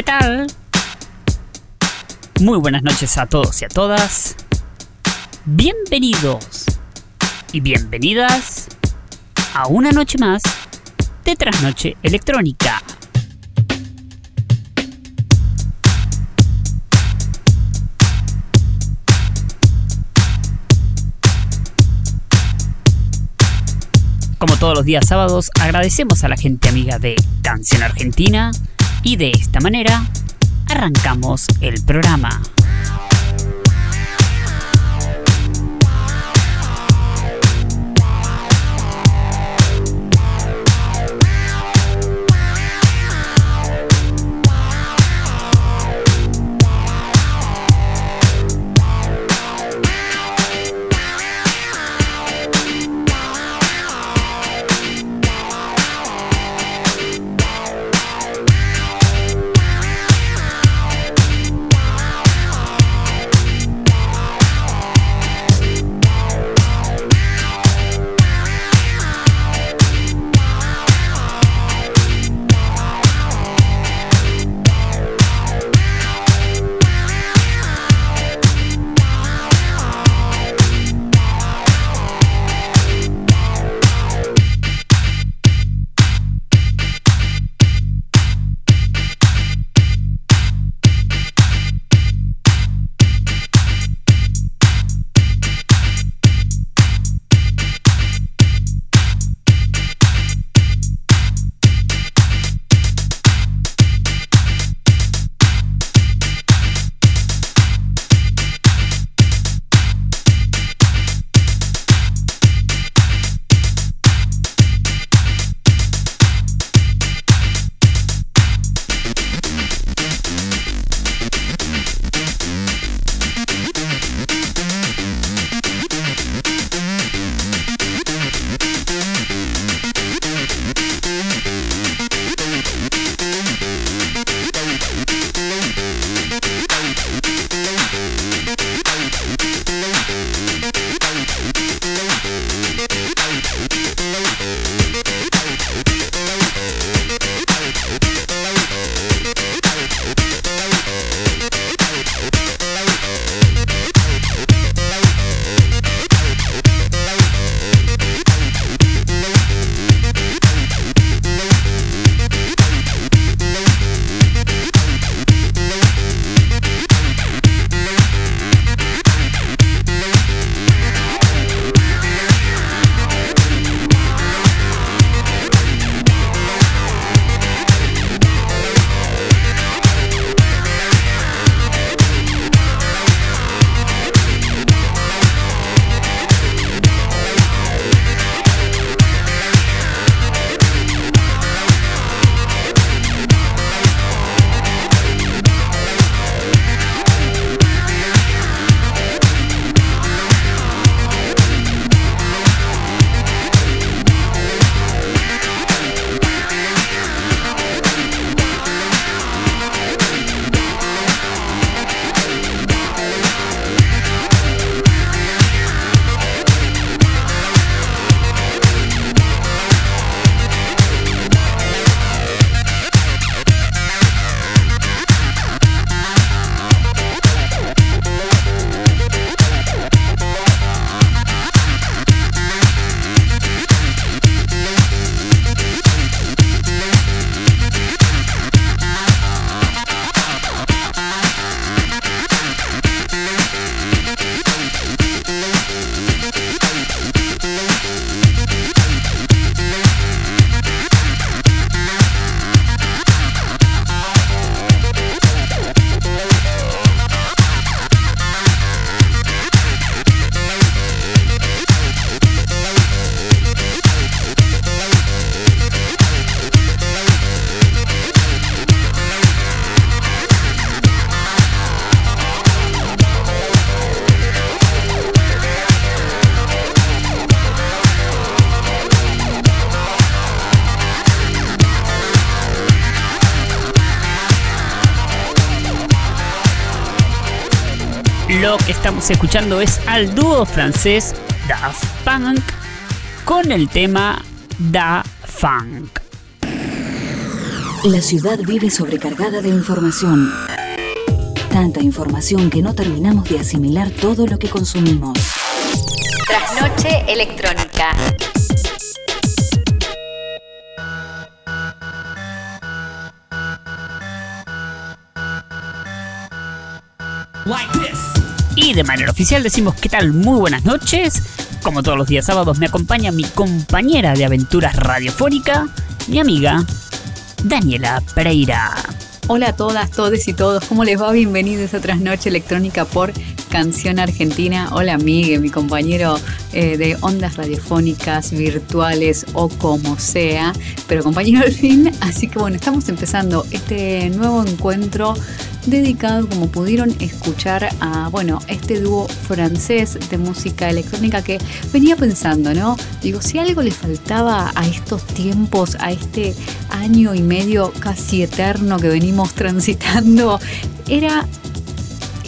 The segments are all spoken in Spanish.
¿Qué tal? Muy buenas noches a todos y a todas. Bienvenidos y bienvenidas a una noche más de Trasnoche Electrónica. Como todos los días sábados, agradecemos a la gente amiga de Canción Argentina y de esta manera arrancamos el programa. Estamos escuchando es al dúo francés Daft Punk con el tema Da Funk. La ciudad vive sobrecargada de información. Tanta información que no terminamos de asimilar todo lo que consumimos. Trasnoche electrónica. Y de manera oficial decimos qué tal, muy buenas noches. Como todos los días sábados me acompaña mi compañera de aventuras radiofónica, mi amiga Daniela Pereira. Hola a todas, todos y todos, ¿cómo les va? Bienvenidos a Trasnoche Electrónica por Canción Argentina. Hola Miguel, mi compañero eh, de ondas radiofónicas, virtuales o como sea, pero compañero al fin. Así que bueno, estamos empezando este nuevo encuentro dedicado, como pudieron escuchar, a bueno, este dúo francés de música electrónica que venía pensando, ¿no? Digo, si algo le faltaba a estos tiempos, a este año y medio casi eterno que venimos transitando, era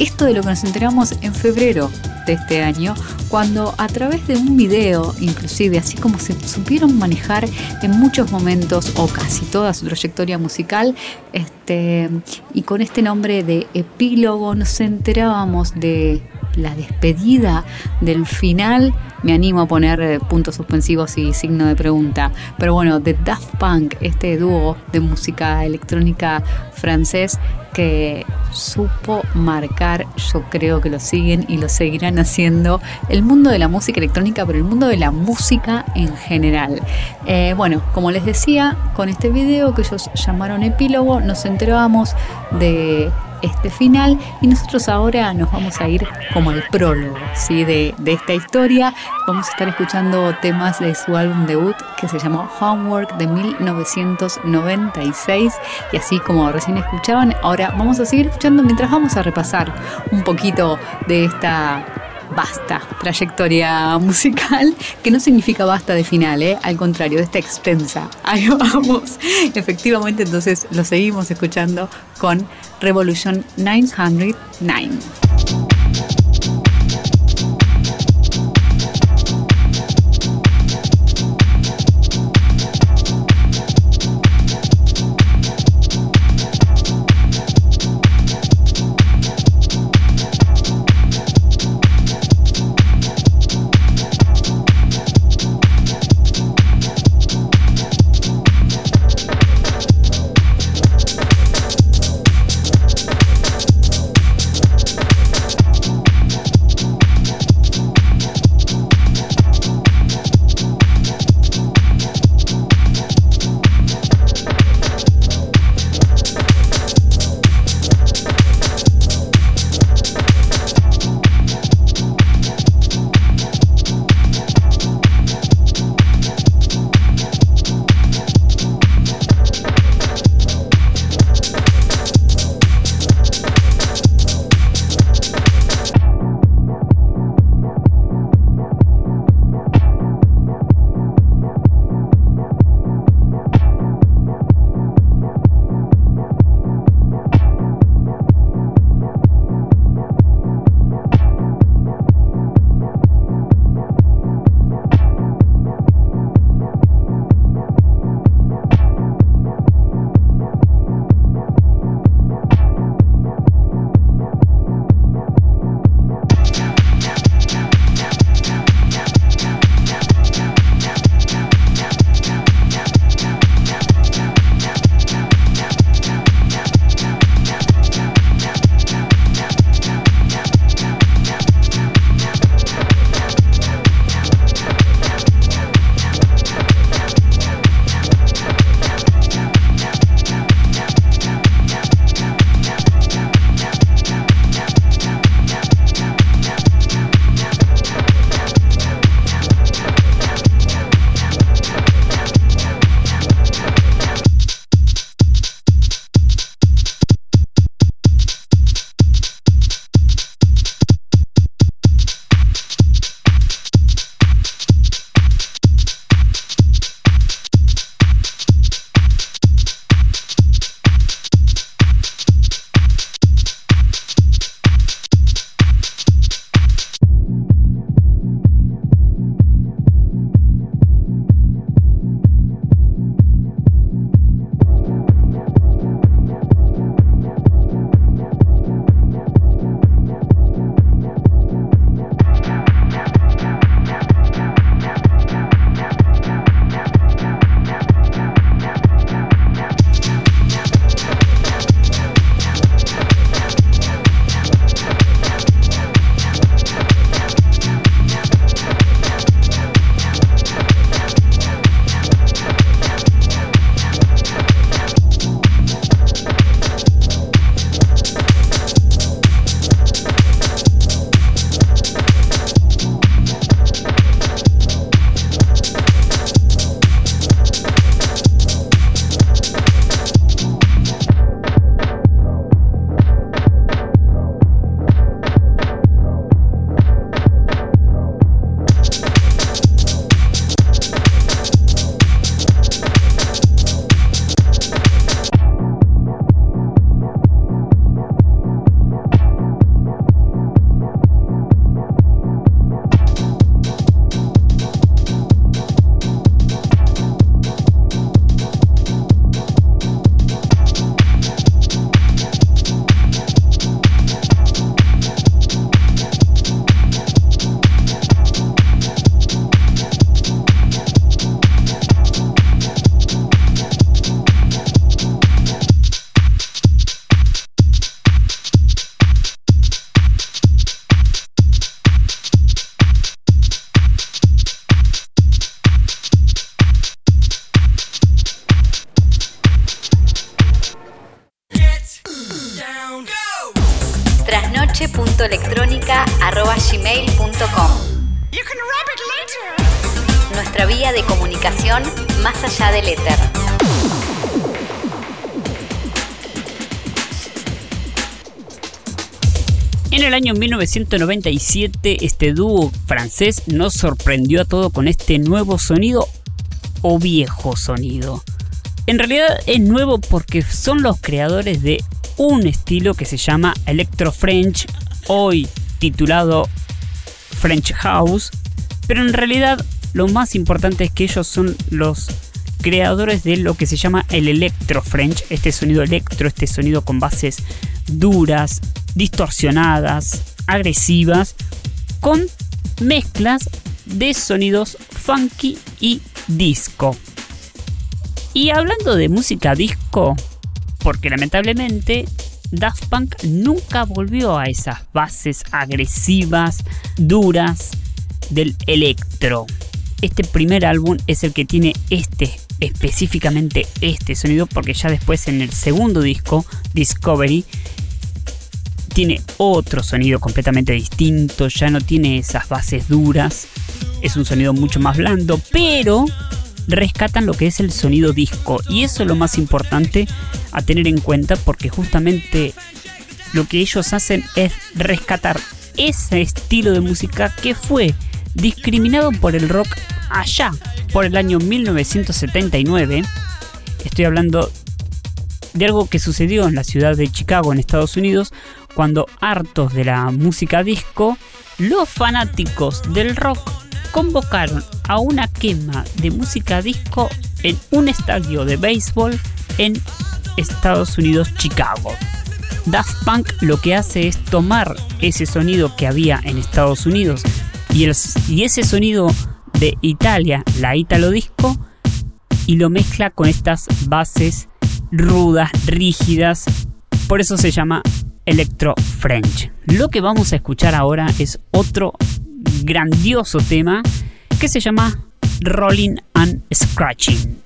esto de lo que nos enteramos en febrero de este año, cuando a través de un video, inclusive, así como se supieron manejar en muchos momentos o casi toda su trayectoria musical, este, y con este nombre de epílogo nos enterábamos de la despedida del final, me animo a poner eh, puntos suspensivos y signo de pregunta. Pero bueno, de Daft Punk, este dúo de música electrónica francés que supo marcar, yo creo que lo siguen y lo seguirán haciendo, el mundo de la música electrónica, pero el mundo de la música en general. Eh, bueno, como les decía, con este video que ellos llamaron epílogo, nos enterábamos de este final y nosotros ahora nos vamos a ir como al prólogo ¿sí? de, de esta historia. Vamos a estar escuchando temas de su álbum debut que se llamó Homework de 1996 y así como recién escuchaban, ahora vamos a seguir escuchando mientras vamos a repasar un poquito de esta basta trayectoria musical, que no significa basta de final, ¿eh? al contrario, de esta extensa. Ahí vamos. Efectivamente, entonces lo seguimos escuchando con Revolution 909. 1997, este dúo francés nos sorprendió a todo con este nuevo sonido o viejo sonido. En realidad es nuevo porque son los creadores de un estilo que se llama Electro French, hoy titulado French House, pero en realidad lo más importante es que ellos son los creadores de lo que se llama el Electro French, este sonido electro, este sonido con bases duras, distorsionadas, agresivas, con mezclas de sonidos funky y disco. Y hablando de música disco, porque lamentablemente Daft Punk nunca volvió a esas bases agresivas, duras del electro. Este primer álbum es el que tiene este, específicamente este sonido, porque ya después en el segundo disco, Discovery, tiene otro sonido completamente distinto, ya no tiene esas bases duras, es un sonido mucho más blando, pero rescatan lo que es el sonido disco y eso es lo más importante a tener en cuenta porque justamente lo que ellos hacen es rescatar ese estilo de música que fue discriminado por el rock allá por el año 1979. Estoy hablando de algo que sucedió en la ciudad de Chicago en Estados Unidos cuando hartos de la música disco, los fanáticos del rock convocaron a una quema de música disco en un estadio de béisbol en Estados Unidos, Chicago. Daft Punk lo que hace es tomar ese sonido que había en Estados Unidos y, y ese sonido de Italia, la Italo Disco, y lo mezcla con estas bases rudas, rígidas. Por eso se llama Electro French. Lo que vamos a escuchar ahora es otro grandioso tema que se llama Rolling and Scratching.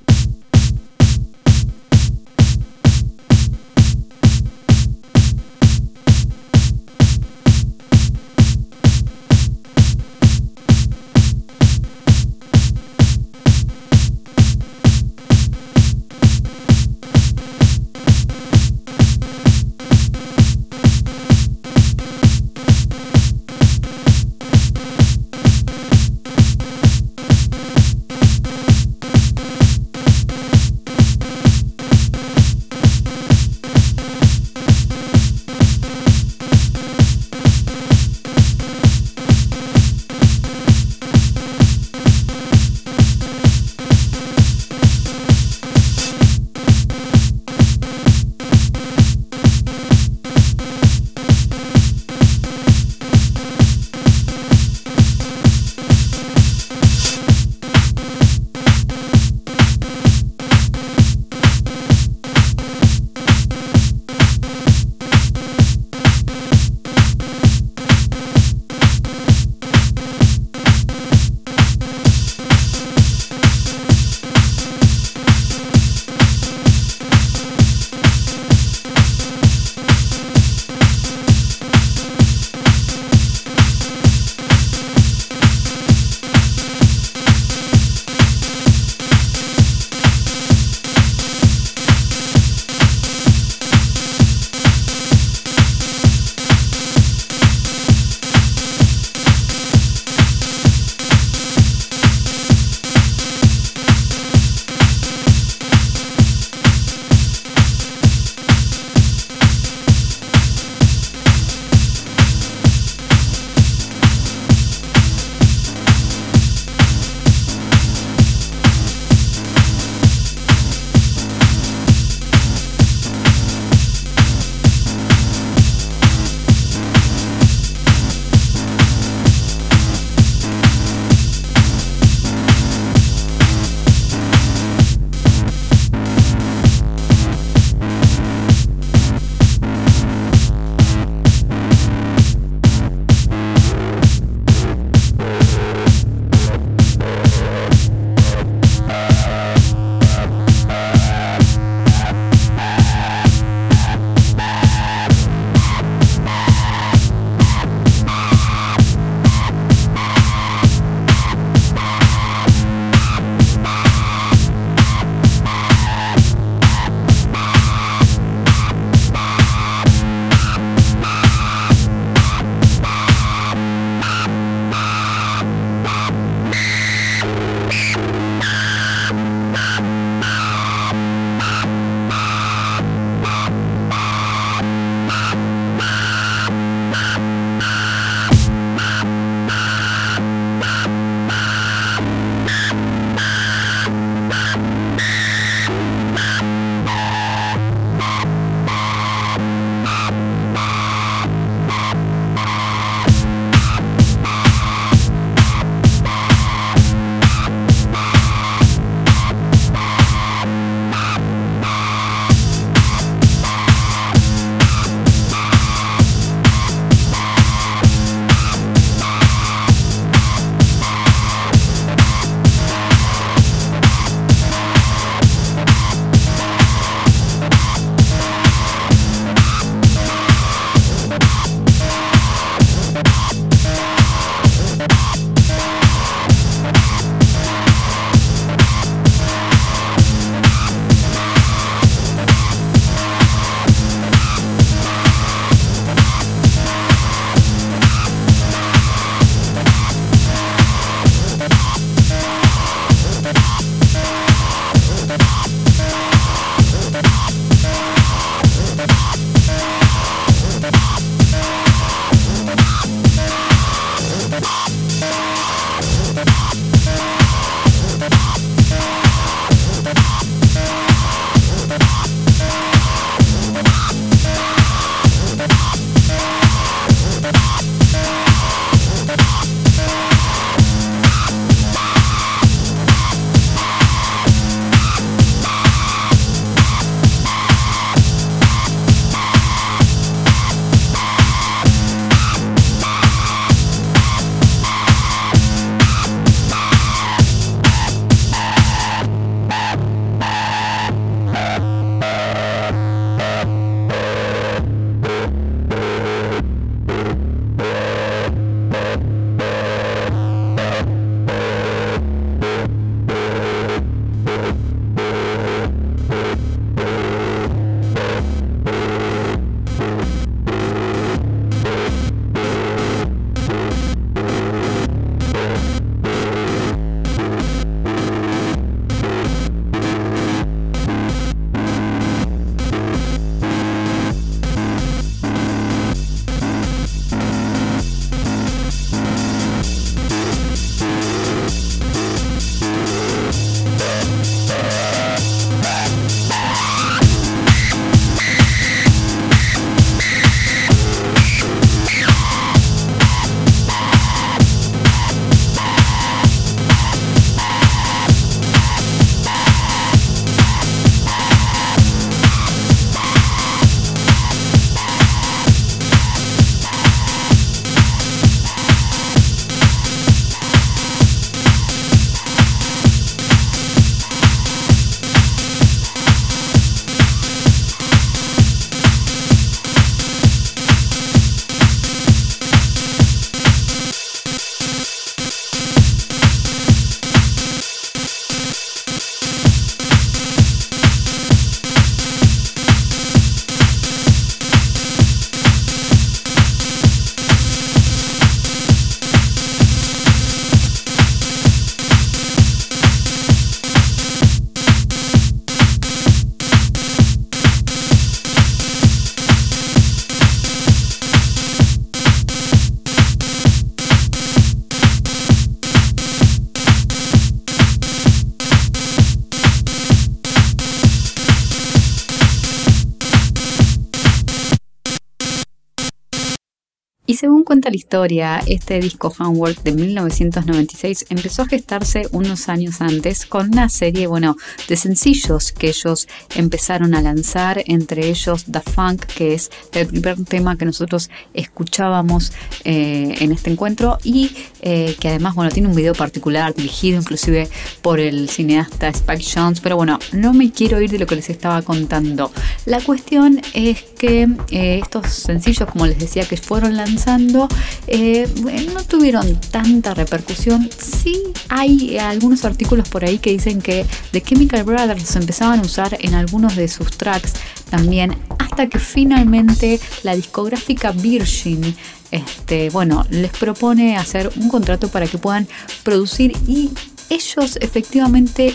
La historia, este disco Homework de 1996 empezó a gestarse unos años antes con una serie, bueno, de sencillos que ellos empezaron a lanzar, entre ellos The Funk, que es el primer tema que nosotros escuchábamos eh, en este encuentro y eh, que además, bueno, tiene un video particular dirigido inclusive por el cineasta Spike Jones, pero bueno, no me quiero ir de lo que les estaba contando. La cuestión es que eh, estos sencillos, como les decía, que fueron lanzando, eh, no tuvieron tanta repercusión. Sí hay algunos artículos por ahí que dicen que The Chemical Brothers empezaban a usar en algunos de sus tracks también, hasta que finalmente la discográfica Virgin este, bueno, les propone hacer un contrato para que puedan producir y ellos efectivamente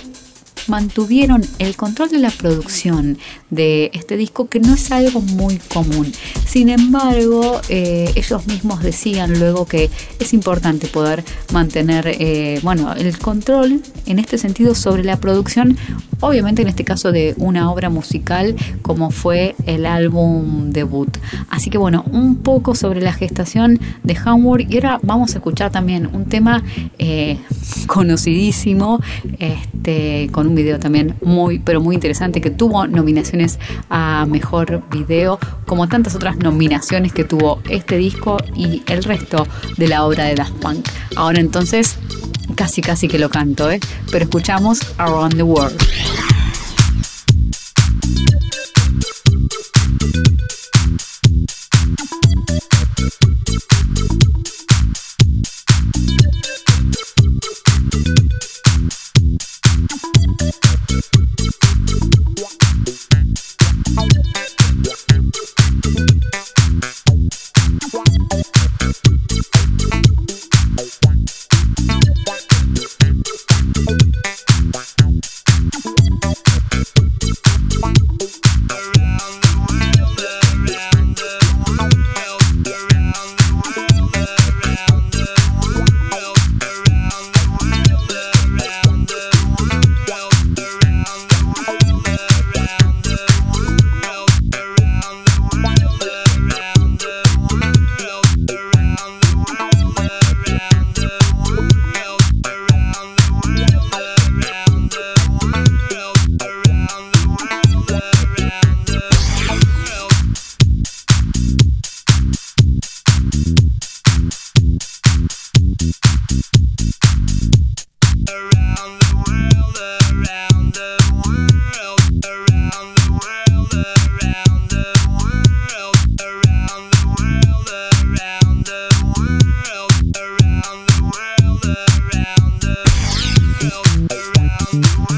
mantuvieron el control de la producción de este disco, que no es algo muy común. Sin embargo, eh, ellos mismos decían luego que es importante poder mantener, eh, bueno, el control en este sentido sobre la producción, obviamente en este caso de una obra musical como fue el álbum debut. Así que bueno, un poco sobre la gestación de Hamburg y ahora vamos a escuchar también un tema eh, conocidísimo, este, con un video también muy, pero muy interesante que tuvo nominaciones a Mejor Video, como tantas otras nominaciones que tuvo este disco y el resto de la obra de Daft Punk. Ahora entonces, casi casi que lo canto, ¿eh? pero escuchamos Around the World. around, around the world.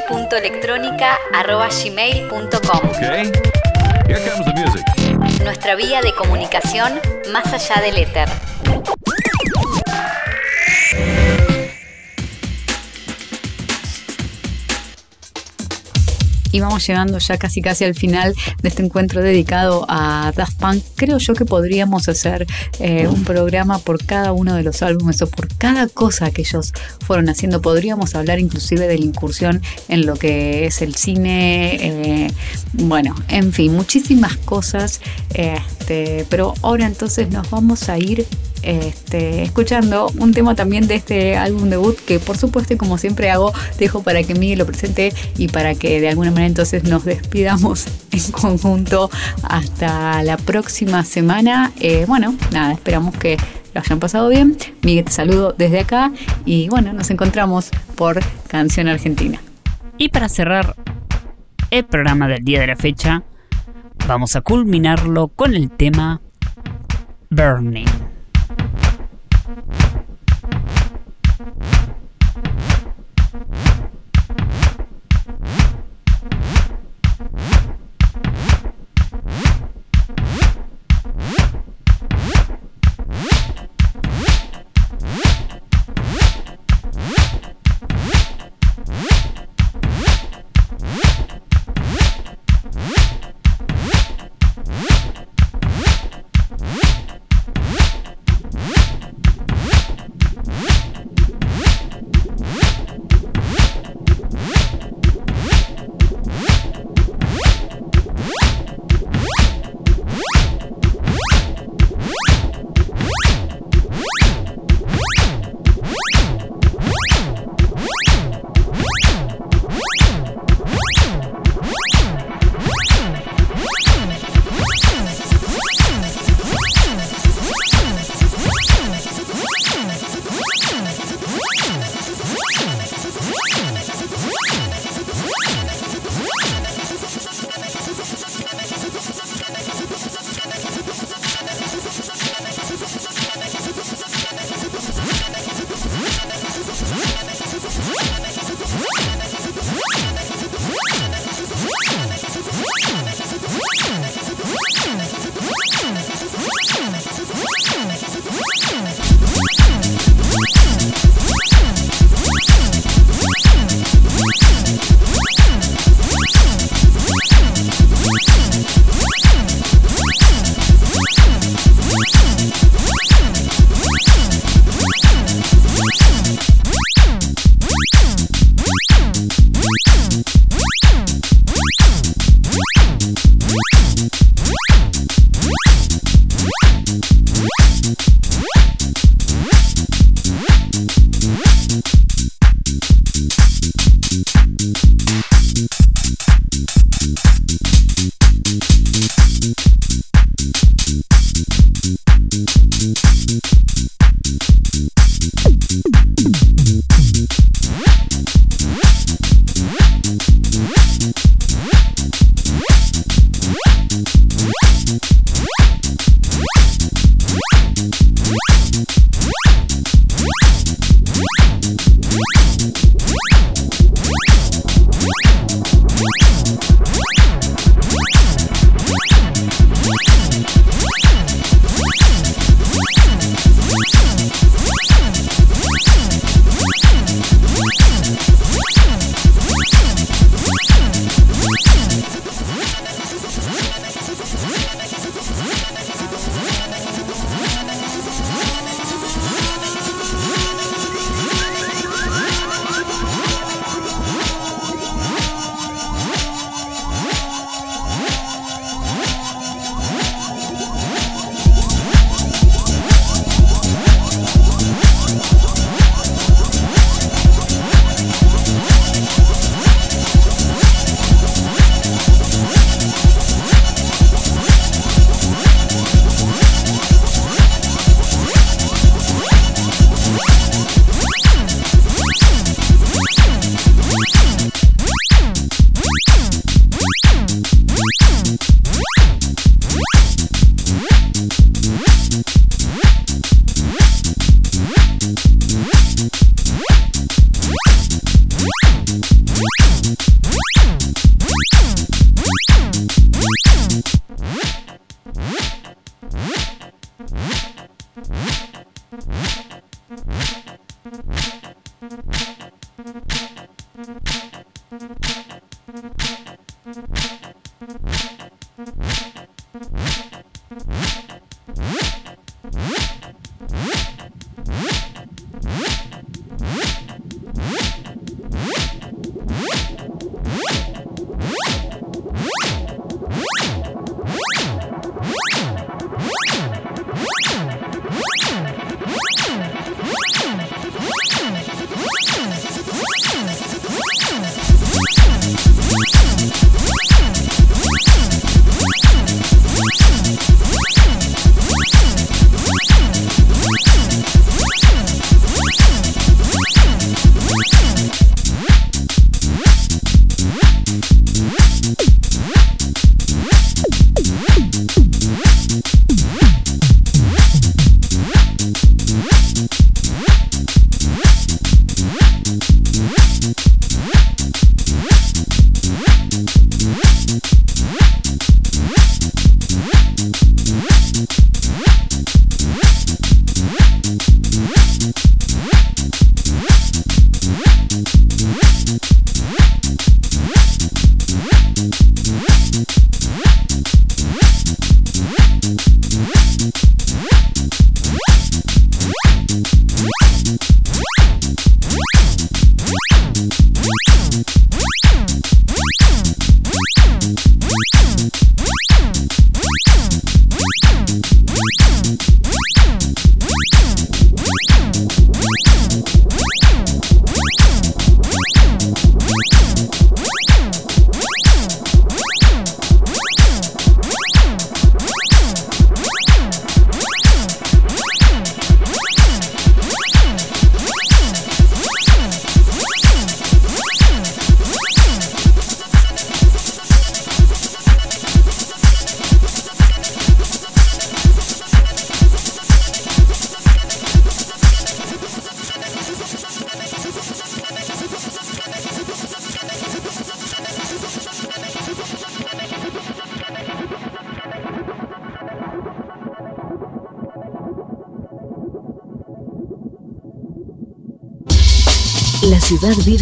trasnoche.electrónica.gmail.com Okay. Nuestra vía de comunicación más allá del éter. Y vamos llegando ya casi casi al final de este encuentro dedicado a Daft Punk. Creo yo que podríamos hacer eh, un programa por cada uno de los álbumes o por cada cosa que ellos fueron haciendo. Podríamos hablar inclusive de la incursión en lo que es el cine. eh, bueno, en fin, muchísimas cosas. Este, pero ahora entonces nos vamos a ir este, escuchando un tema también de este álbum debut que por supuesto y como siempre hago dejo para que Miguel lo presente y para que de alguna manera entonces nos despidamos en conjunto hasta la próxima semana. Eh, bueno nada esperamos que lo hayan pasado bien. Miguel te saludo desde acá y bueno nos encontramos por Canción Argentina. Y para cerrar el programa del día de la fecha, vamos a culminarlo con el tema Burning.